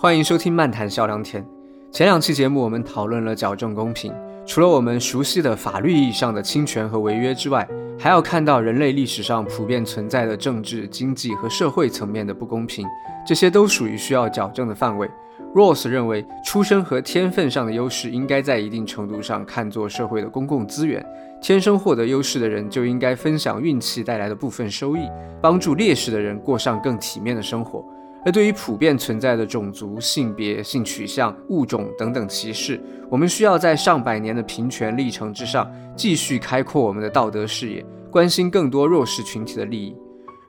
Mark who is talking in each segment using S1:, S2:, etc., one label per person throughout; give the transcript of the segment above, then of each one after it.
S1: 欢迎收听漫谈笑良田。前两期节目我们讨论了矫正公平，除了我们熟悉的法律意义上的侵权和违约之外，还要看到人类历史上普遍存在的政治、经济和社会层面的不公平，这些都属于需要矫正的范围。Ross 认为，出生和天分上的优势应该在一定程度上看作社会的公共资源，天生获得优势的人就应该分享运气带来的部分收益，帮助劣势的人过上更体面的生活。而对于普遍存在的种族、性别、性取向、物种等等歧视，我们需要在上百年的平权历程之上，继续开阔我们的道德视野，关心更多弱势群体的利益。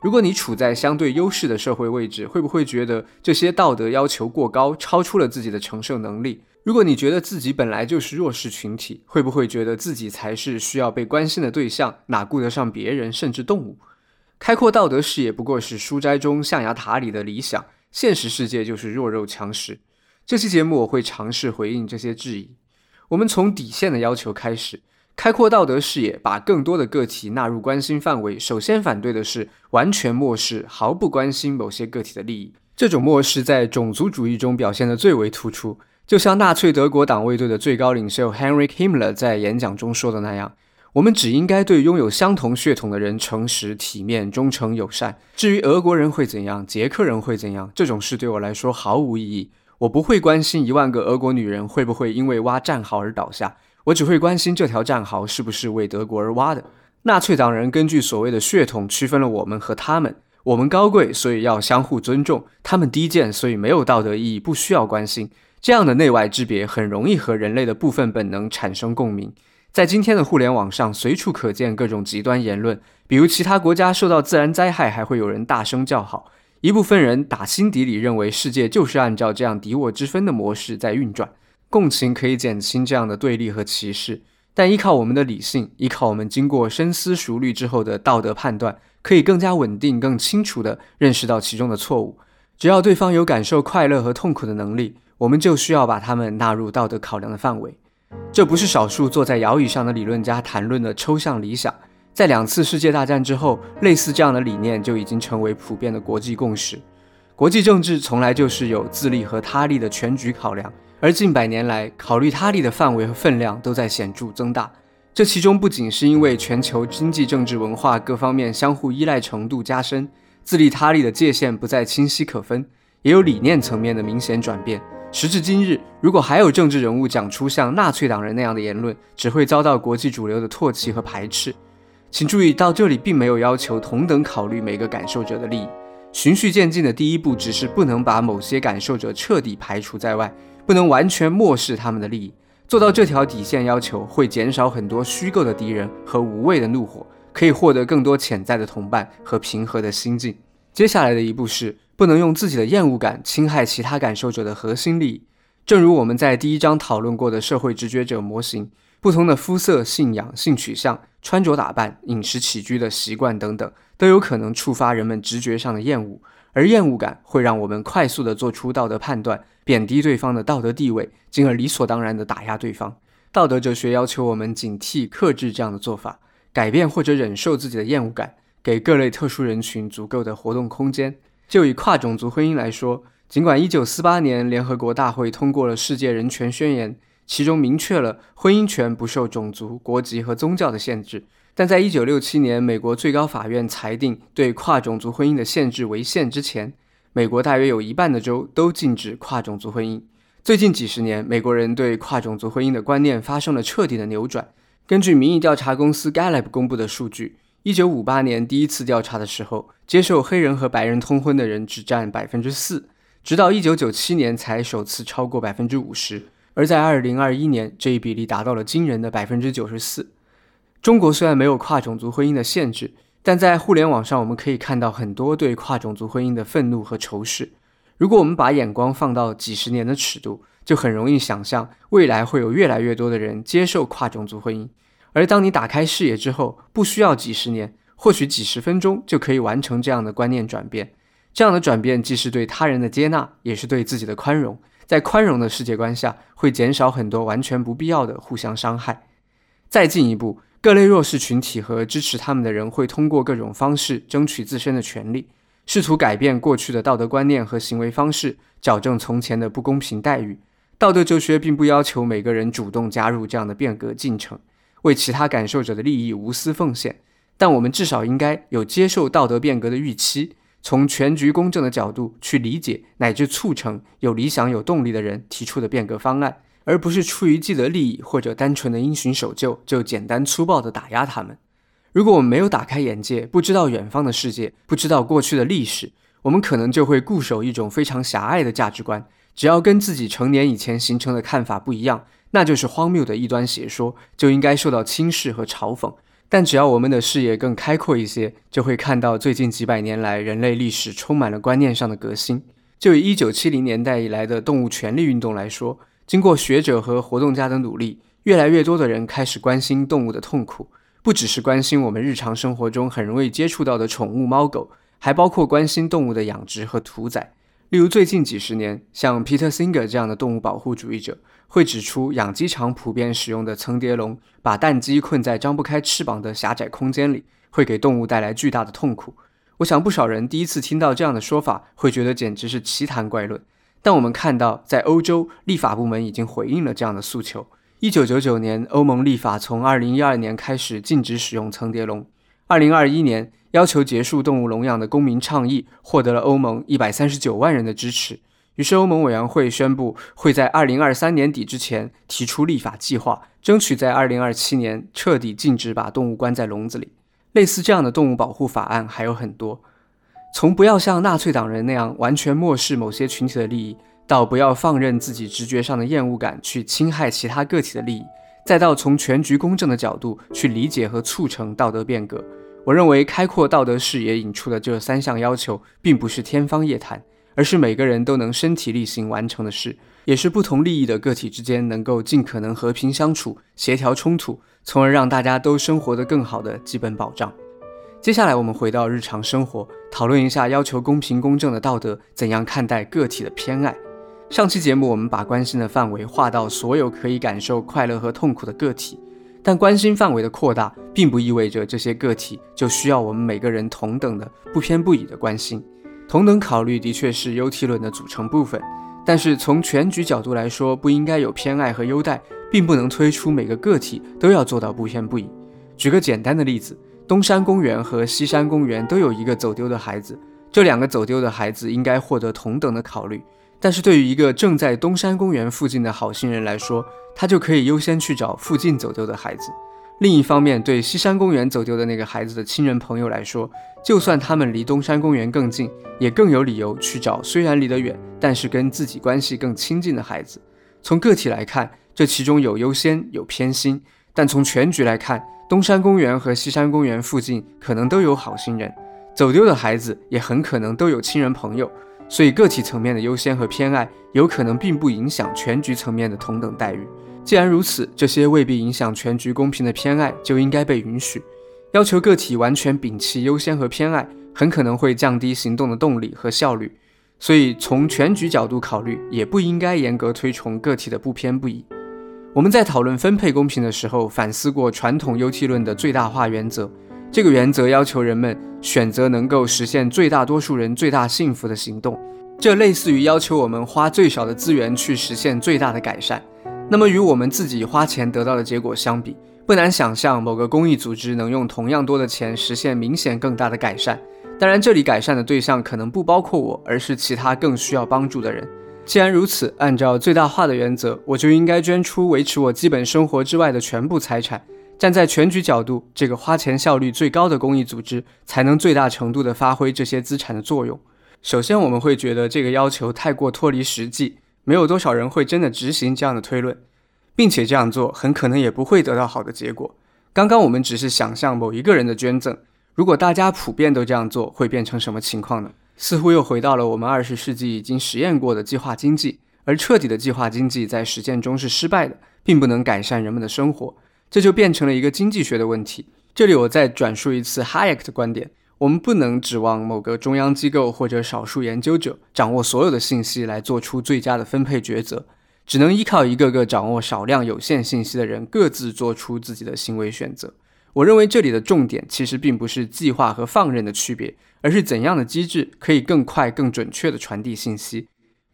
S1: 如果你处在相对优势的社会位置，会不会觉得这些道德要求过高，超出了自己的承受能力？如果你觉得自己本来就是弱势群体，会不会觉得自己才是需要被关心的对象，哪顾得上别人，甚至动物？开阔道德视野不过是书斋中象牙塔里的理想，现实世界就是弱肉强食。这期节目我会尝试回应这些质疑。我们从底线的要求开始，开阔道德视野，把更多的个体纳入关心范围。首先反对的是完全漠视、毫不关心某些个体的利益。这种漠视在种族主义中表现得最为突出，就像纳粹德国党卫队的最高领袖 Heinrich Himmler 在演讲中说的那样。我们只应该对拥有相同血统的人诚实、体面、忠诚、友善。至于俄国人会怎样，捷克人会怎样，这种事对我来说毫无意义。我不会关心一万个俄国女人会不会因为挖战壕而倒下，我只会关心这条战壕是不是为德国而挖的。纳粹党人根据所谓的血统区分了我们和他们：我们高贵，所以要相互尊重；他们低贱，所以没有道德意义，不需要关心。这样的内外之别很容易和人类的部分本能产生共鸣。在今天的互联网上，随处可见各种极端言论，比如其他国家受到自然灾害，还会有人大声叫好。一部分人打心底里认为世界就是按照这样敌我之分的模式在运转。共情可以减轻这样的对立和歧视，但依靠我们的理性，依靠我们经过深思熟虑之后的道德判断，可以更加稳定、更清楚地认识到其中的错误。只要对方有感受快乐和痛苦的能力，我们就需要把他们纳入道德考量的范围。这不是少数坐在摇椅上的理论家谈论的抽象理想，在两次世界大战之后，类似这样的理念就已经成为普遍的国际共识。国际政治从来就是有自利和他利的全局考量，而近百年来，考虑他利的范围和分量都在显著增大。这其中不仅是因为全球经济、政治、文化各方面相互依赖程度加深，自利他利的界限不再清晰可分，也有理念层面的明显转变。时至今日，如果还有政治人物讲出像纳粹党人那样的言论，只会遭到国际主流的唾弃和排斥。请注意到这里并没有要求同等考虑每个感受者的利益。循序渐进的第一步只是不能把某些感受者彻底排除在外，不能完全漠视他们的利益。做到这条底线要求，会减少很多虚构的敌人和无谓的怒火，可以获得更多潜在的同伴和平和的心境。接下来的一步是。不能用自己的厌恶感侵害其他感受者的核心利益。正如我们在第一章讨论过的社会直觉者模型，不同的肤色、信仰、性取向、穿着打扮、饮食起居的习惯等等，都有可能触发人们直觉上的厌恶，而厌恶感会让我们快速地做出道德判断，贬低对方的道德地位，进而理所当然地打压对方。道德哲学要求我们警惕、克制这样的做法，改变或者忍受自己的厌恶感，给各类特殊人群足够的活动空间。就以跨种族婚姻来说，尽管1948年联合国大会通过了世界人权宣言，其中明确了婚姻权不受种族、国籍和宗教的限制，但在1967年美国最高法院裁定对跨种族婚姻的限制违宪之前，美国大约有一半的州都禁止跨种族婚姻。最近几十年，美国人对跨种族婚姻的观念发生了彻底的扭转。根据民意调查公司 Gallup 公布的数据。一九五八年第一次调查的时候，接受黑人和白人通婚的人只占百分之四，直到一九九七年才首次超过百分之五十，而在二零二一年，这一比例达到了惊人的百分之九十四。中国虽然没有跨种族婚姻的限制，但在互联网上我们可以看到很多对跨种族婚姻的愤怒和仇视。如果我们把眼光放到几十年的尺度，就很容易想象未来会有越来越多的人接受跨种族婚姻。而当你打开视野之后，不需要几十年，或许几十分钟就可以完成这样的观念转变。这样的转变既是对他人的接纳，也是对自己的宽容。在宽容的世界观下，会减少很多完全不必要的互相伤害。再进一步，各类弱势群体和支持他们的人会通过各种方式争取自身的权利。试图改变过去的道德观念和行为方式，矫正从前的不公平待遇。道德哲学并不要求每个人主动加入这样的变革进程，为其他感受者的利益无私奉献。但我们至少应该有接受道德变革的预期，从全局公正的角度去理解乃至促成有理想、有动力的人提出的变革方案，而不是出于既得利益或者单纯的因循守旧就简单粗暴地打压他们。如果我们没有打开眼界，不知道远方的世界，不知道过去的历史，我们可能就会固守一种非常狭隘的价值观。只要跟自己成年以前形成的看法不一样，那就是荒谬的异端邪说，就应该受到轻视和嘲讽。但只要我们的视野更开阔一些，就会看到最近几百年来人类历史充满了观念上的革新。就以1970年代以来的动物权利运动来说，经过学者和活动家的努力，越来越多的人开始关心动物的痛苦，不只是关心我们日常生活中很容易接触到的宠物猫狗，还包括关心动物的养殖和屠宰。例如，最近几十年，像 Peter Singer 这样的动物保护主义者会指出，养鸡场普遍使用的层叠笼，把蛋鸡困在张不开翅膀的狭窄空间里，会给动物带来巨大的痛苦。我想，不少人第一次听到这样的说法，会觉得简直是奇谈怪论。但我们看到，在欧洲，立法部门已经回应了这样的诉求。一九九九年，欧盟立法从二零一二年开始禁止使用层叠笼。二零二一年。要求结束动物笼养的公民倡议获得了欧盟一百三十九万人的支持。于是，欧盟委员会宣布会在二零二三年底之前提出立法计划，争取在二零二七年彻底禁止把动物关在笼子里。类似这样的动物保护法案还有很多，从不要像纳粹党人那样完全漠视某些群体的利益，到不要放任自己直觉上的厌恶感去侵害其他个体的利益，再到从全局公正的角度去理解和促成道德变革。我认为开阔道德视野引出的这三项要求，并不是天方夜谭，而是每个人都能身体力行完成的事，也是不同利益的个体之间能够尽可能和平相处、协调冲突，从而让大家都生活得更好的基本保障。接下来，我们回到日常生活，讨论一下要求公平公正的道德怎样看待个体的偏爱。上期节目我们把关心的范围划到所有可以感受快乐和痛苦的个体。但关心范围的扩大，并不意味着这些个体就需要我们每个人同等的、不偏不倚的关心。同等考虑的确是优替论的组成部分，但是从全局角度来说，不应该有偏爱和优待，并不能推出每个个体都要做到不偏不倚。举个简单的例子，东山公园和西山公园都有一个走丢的孩子，这两个走丢的孩子应该获得同等的考虑。但是对于一个正在东山公园附近的好心人来说，他就可以优先去找附近走丢的孩子。另一方面，对西山公园走丢的那个孩子的亲人朋友来说，就算他们离东山公园更近，也更有理由去找虽然离得远，但是跟自己关系更亲近的孩子。从个体来看，这其中有优先，有偏心；但从全局来看，东山公园和西山公园附近可能都有好心人，走丢的孩子也很可能都有亲人朋友。所以，个体层面的优先和偏爱，有可能并不影响全局层面的同等待遇。既然如此，这些未必影响全局公平的偏爱就应该被允许。要求个体完全摒弃优先和偏爱，很可能会降低行动的动力和效率。所以，从全局角度考虑，也不应该严格推崇个体的不偏不倚。我们在讨论分配公平的时候，反思过传统优替论的最大化原则。这个原则要求人们选择能够实现最大多数人最大幸福的行动，这类似于要求我们花最少的资源去实现最大的改善。那么与我们自己花钱得到的结果相比，不难想象某个公益组织能用同样多的钱实现明显更大的改善。当然，这里改善的对象可能不包括我，而是其他更需要帮助的人。既然如此，按照最大化的原则，我就应该捐出维持我基本生活之外的全部财产。站在全局角度，这个花钱效率最高的公益组织才能最大程度地发挥这些资产的作用。首先，我们会觉得这个要求太过脱离实际，没有多少人会真的执行这样的推论，并且这样做很可能也不会得到好的结果。刚刚我们只是想象某一个人的捐赠，如果大家普遍都这样做，会变成什么情况呢？似乎又回到了我们二十世纪已经实验过的计划经济，而彻底的计划经济在实践中是失败的，并不能改善人们的生活。这就变成了一个经济学的问题。这里我再转述一次 Hayek 的观点：我们不能指望某个中央机构或者少数研究者掌握所有的信息来做出最佳的分配抉择，只能依靠一个个掌握少量有限信息的人各自做出自己的行为选择。我认为这里的重点其实并不是计划和放任的区别，而是怎样的机制可以更快、更准确地传递信息。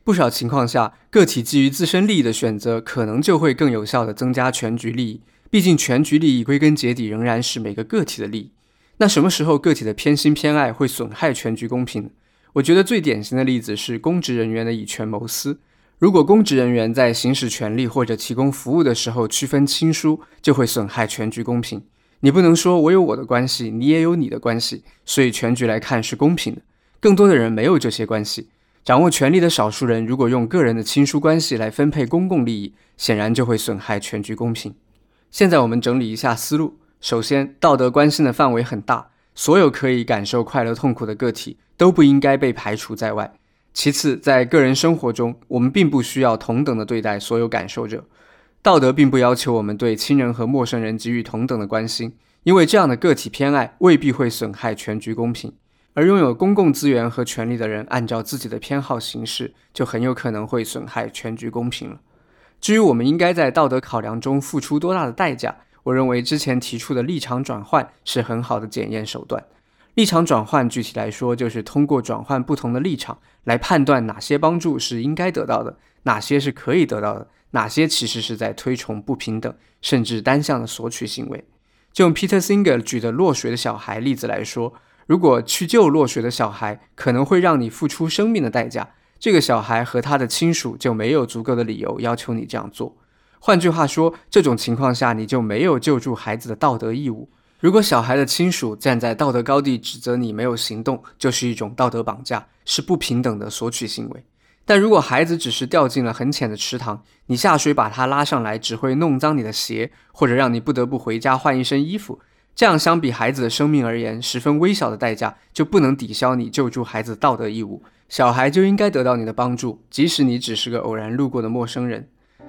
S1: 不少情况下，个体基于自身利益的选择，可能就会更有效地增加全局利益。毕竟，全局利益归根结底仍然是每个个体的利益。那什么时候个体的偏心偏爱会损害全局公平？我觉得最典型的例子是公职人员的以权谋私。如果公职人员在行使权利或者提供服务的时候区分亲疏，就会损害全局公平。你不能说我有我的关系，你也有你的关系，所以全局来看是公平的。更多的人没有这些关系。掌握权力的少数人如果用个人的亲疏关系来分配公共利益，显然就会损害全局公平。现在我们整理一下思路：首先，道德关心的范围很大，所有可以感受快乐痛苦的个体都不应该被排除在外。其次，在个人生活中，我们并不需要同等的对待所有感受者。道德并不要求我们对亲人和陌生人给予同等的关心，因为这样的个体偏爱未必会损害全局公平。而拥有公共资源和权利的人按照自己的偏好行事，就很有可能会损害全局公平了。至于我们应该在道德考量中付出多大的代价，我认为之前提出的立场转换是很好的检验手段。立场转换具体来说，就是通过转换不同的立场来判断哪些帮助是应该得到的，哪些是可以得到的，哪些其实是在推崇不平等甚至单向的索取行为。就用 Peter Singer 举的落水的小孩例子来说，如果去救落水的小孩可能会让你付出生命的代价，这个小孩和他的亲属就没有足够的理由要求你这样做。换句话说，这种情况下你就没有救助孩子的道德义务。如果小孩的亲属站在道德高地指责你没有行动，就是一种道德绑架，是不平等的索取行为。但如果孩子只是掉进了很浅的池塘，你下水把他拉上来，只会弄脏你的鞋，或者让你不得不回家换一身衣服，这样相比孩子的生命而言，十分微小的代价就不能抵消你救助孩子道德义务。小孩就应该得到你的帮助，即使你只是个偶然路过的陌生人。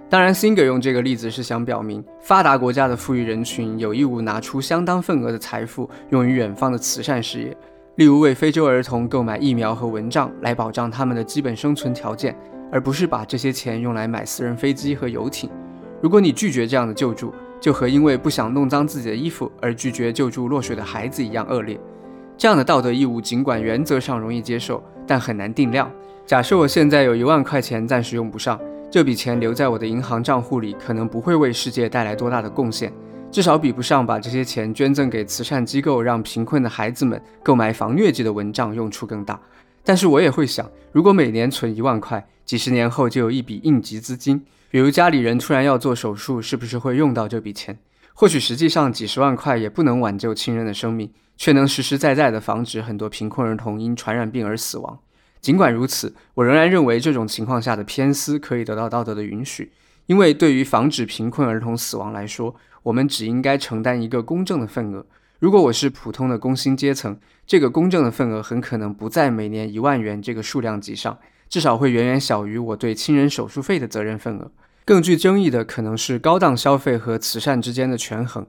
S1: 当然，Singer 用这个例子是想表明，发达国家的富裕人群有义务拿出相当份额的财富用于远方的慈善事业，例如为非洲儿童购买疫苗和蚊帐来保障他们的基本生存条件，而不是把这些钱用来买私人飞机和游艇。如果你拒绝这样的救助，就和因为不想弄脏自己的衣服而拒绝救助落水的孩子一样恶劣。这样的道德义务尽管原则上容易接受，但很难定量。假设我现在有一万块钱暂时用不上。这笔钱留在我的银行账户里，可能不会为世界带来多大的贡献，至少比不上把这些钱捐赠给慈善机构，让贫困的孩子们购买防疟疾的蚊帐用处更大。但是我也会想，如果每年存一万块，几十年后就有一笔应急资金，比如家里人突然要做手术，是不是会用到这笔钱？或许实际上几十万块也不能挽救亲人的生命，却能实实在在地防止很多贫困儿童因传染病而死亡。尽管如此，我仍然认为这种情况下的偏私可以得到道德的允许，因为对于防止贫困儿童死亡来说，我们只应该承担一个公正的份额。如果我是普通的工薪阶层，这个公正的份额很可能不在每年一万元这个数量级上，至少会远远小于我对亲人手术费的责任份额。更具争议的可能是高档消费和慈善之间的权衡。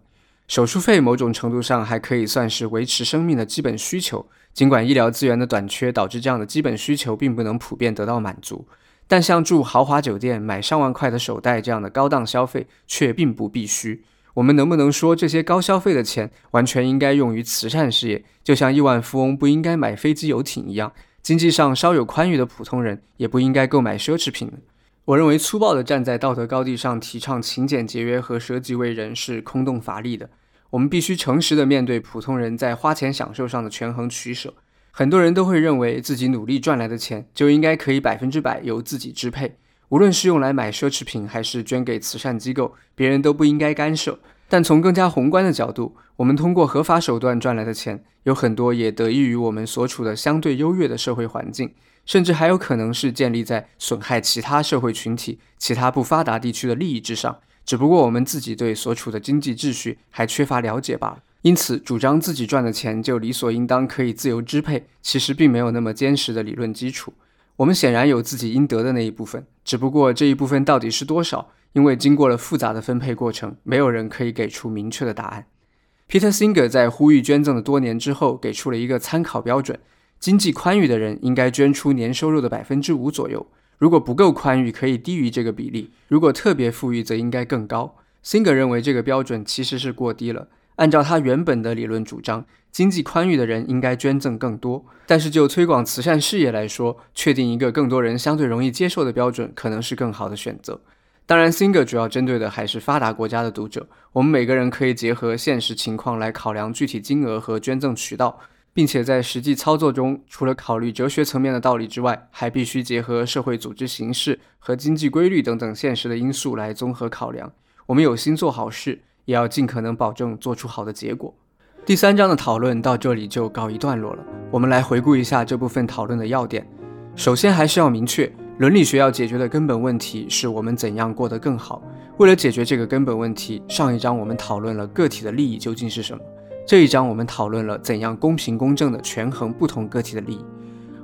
S1: 手术费某种程度上还可以算是维持生命的基本需求。尽管医疗资源的短缺导致这样的基本需求并不能普遍得到满足，但像住豪华酒店、买上万块的手袋这样的高档消费却并不必须。我们能不能说这些高消费的钱完全应该用于慈善事业？就像亿万富翁不应该买飞机游艇一样，经济上稍有宽裕的普通人也不应该购买奢侈品呢？我认为粗暴地站在道德高地上提倡勤俭节约和舍己为人是空洞乏力的。我们必须诚实地面对普通人在花钱享受上的权衡取舍。很多人都会认为自己努力赚来的钱就应该可以百分之百由自己支配，无论是用来买奢侈品还是捐给慈善机构，别人都不应该干涉。但从更加宏观的角度，我们通过合法手段赚来的钱，有很多也得益于我们所处的相对优越的社会环境，甚至还有可能是建立在损害其他社会群体、其他不发达地区的利益之上。只不过我们自己对所处的经济秩序还缺乏了解罢了，因此主张自己赚的钱就理所应当可以自由支配，其实并没有那么坚实的理论基础。我们显然有自己应得的那一部分，只不过这一部分到底是多少，因为经过了复杂的分配过程，没有人可以给出明确的答案。Peter Singer 在呼吁捐赠的多年之后，给出了一个参考标准：经济宽裕的人应该捐出年收入的百分之五左右。如果不够宽裕，可以低于这个比例；如果特别富裕，则应该更高。Singer 认为这个标准其实是过低了。按照他原本的理论主张，经济宽裕的人应该捐赠更多。但是就推广慈善事业来说，确定一个更多人相对容易接受的标准，可能是更好的选择。当然，Singer 主要针对的还是发达国家的读者。我们每个人可以结合现实情况来考量具体金额和捐赠渠道，并且在实际操作中，除了考虑哲学层面的道理之外，还必须结合社会组织形式和经济规律等等现实的因素来综合考量。我们有心做好事。也要尽可能保证做出好的结果。第三章的讨论到这里就告一段落了。我们来回顾一下这部分讨论的要点。首先，还是要明确，伦理学要解决的根本问题是我们怎样过得更好。为了解决这个根本问题，上一章我们讨论了个体的利益究竟是什么，这一章我们讨论了怎样公平公正地权衡不同个体的利益。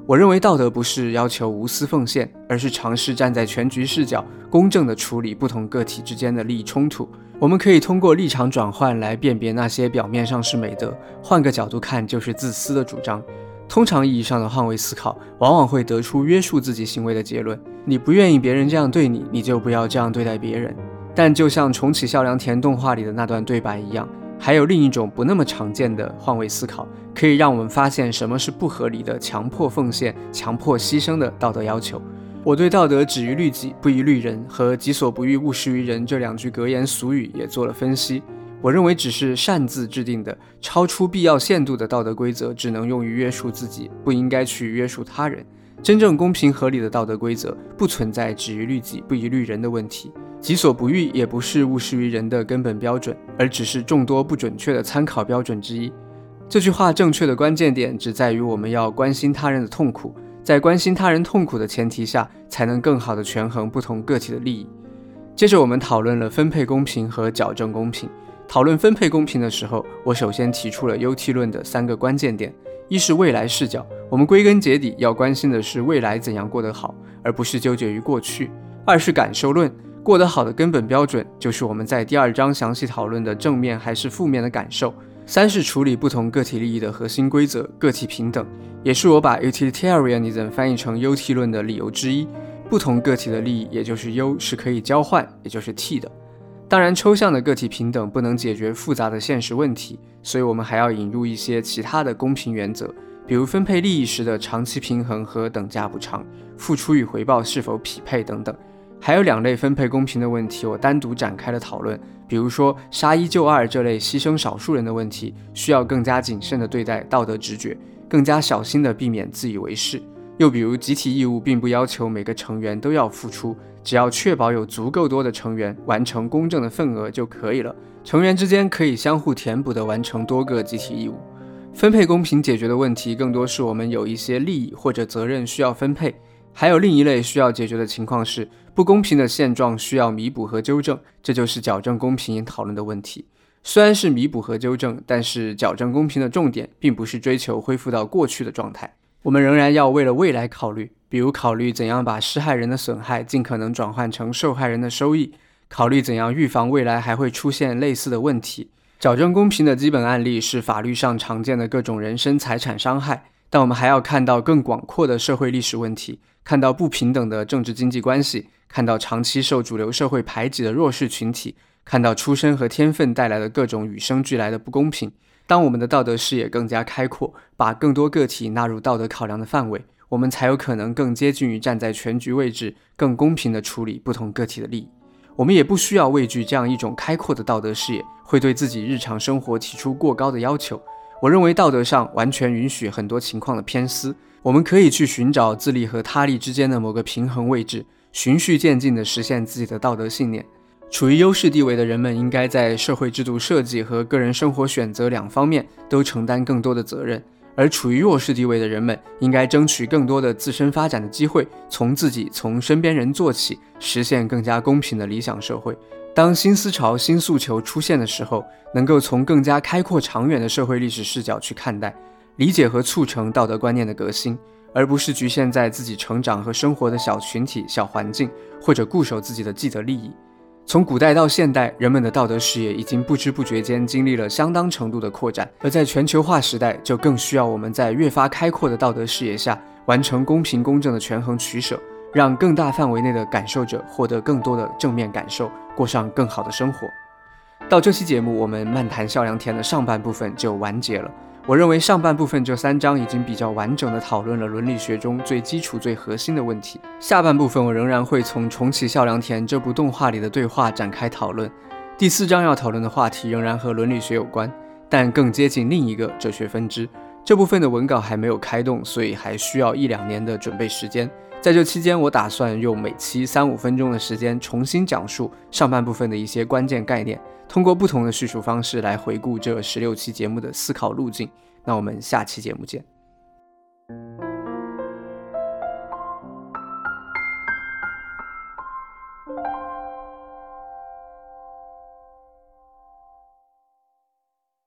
S1: 我认为道德不是要求无私奉献，而是尝试站在全局视角，公正地处理不同个体之间的利益冲突。我们可以通过立场转换来辨别那些表面上是美德，换个角度看就是自私的主张。通常意义上的换位思考，往往会得出约束自己行为的结论。你不愿意别人这样对你，你就不要这样对待别人。但就像重启笑良田动画里的那段对白一样，还有另一种不那么常见的换位思考，可以让我们发现什么是不合理的强迫奉献、强迫牺牲的道德要求。我对“道德止于律己，不遗律人”和“己所不欲，勿施于人”这两句格言俗语也做了分析。我认为，只是擅自制定的超出必要限度的道德规则，只能用于约束自己，不应该去约束他人。真正公平合理的道德规则，不存在止于律己，不一律人的问题。己所不欲，也不是勿施于人的根本标准，而只是众多不准确的参考标准之一。这句话正确的关键点，只在于我们要关心他人的痛苦。在关心他人痛苦的前提下，才能更好地权衡不同个体的利益。接着，我们讨论了分配公平和矫正公平。讨论分配公平的时候，我首先提出了 UT 论的三个关键点：一是未来视角，我们归根结底要关心的是未来怎样过得好，而不是纠结于过去；二是感受论，过得好的根本标准就是我们在第二章详细讨论的正面还是负面的感受。三是处理不同个体利益的核心规则，个体平等，也是我把 utilitarianism 翻译成 UT 论的理由之一。不同个体的利益，也就是 U，是可以交换，也就是 T 的。当然，抽象的个体平等不能解决复杂的现实问题，所以我们还要引入一些其他的公平原则，比如分配利益时的长期平衡和等价补偿，付出与回报是否匹配等等。还有两类分配公平的问题，我单独展开了讨论。比如说杀一救二这类牺牲少数人的问题，需要更加谨慎地对待道德直觉，更加小心地避免自以为是。又比如集体义务并不要求每个成员都要付出，只要确保有足够多的成员完成公正的份额就可以了。成员之间可以相互填补的完成多个集体义务。分配公平解决的问题，更多是我们有一些利益或者责任需要分配。还有另一类需要解决的情况是不公平的现状需要弥补和纠正，这就是矫正公平讨论的问题。虽然是弥补和纠正，但是矫正公平的重点并不是追求恢复到过去的状态，我们仍然要为了未来考虑，比如考虑怎样把施害人的损害尽可能转换成受害人的收益，考虑怎样预防未来还会出现类似的问题。矫正公平的基本案例是法律上常见的各种人身财产伤害，但我们还要看到更广阔的社会历史问题。看到不平等的政治经济关系，看到长期受主流社会排挤的弱势群体，看到出身和天分带来的各种与生俱来的不公平。当我们的道德视野更加开阔，把更多个体纳入道德考量的范围，我们才有可能更接近于站在全局位置，更公平地处理不同个体的利益。我们也不需要畏惧这样一种开阔的道德视野会对自己日常生活提出过高的要求。我认为道德上完全允许很多情况的偏私。我们可以去寻找自利和他利之间的某个平衡位置，循序渐进地实现自己的道德信念。处于优势地位的人们应该在社会制度设计和个人生活选择两方面都承担更多的责任，而处于弱势地位的人们应该争取更多的自身发展的机会，从自己、从身边人做起，实现更加公平的理想社会。当新思潮、新诉求出现的时候，能够从更加开阔、长远的社会历史视角去看待。理解和促成道德观念的革新，而不是局限在自己成长和生活的小群体、小环境，或者固守自己的既得利益。从古代到现代，人们的道德视野已经不知不觉间经历了相当程度的扩展，而在全球化时代，就更需要我们在越发开阔的道德视野下，完成公平公正的权衡取舍，让更大范围内的感受者获得更多的正面感受，过上更好的生活。到这期节目，我们漫谈笑良田的上半部分就完结了。我认为上半部分这三章已经比较完整的讨论了伦理学中最基础、最核心的问题。下半部分我仍然会从重启笑良田这部动画里的对话展开讨论。第四章要讨论的话题仍然和伦理学有关，但更接近另一个哲学分支。这部分的文稿还没有开动，所以还需要一两年的准备时间。在这期间，我打算用每期三五分钟的时间重新讲述上半部分的一些关键概念。通过不同的叙述方式来回顾这十六期节目的思考路径。那我们下期节目见。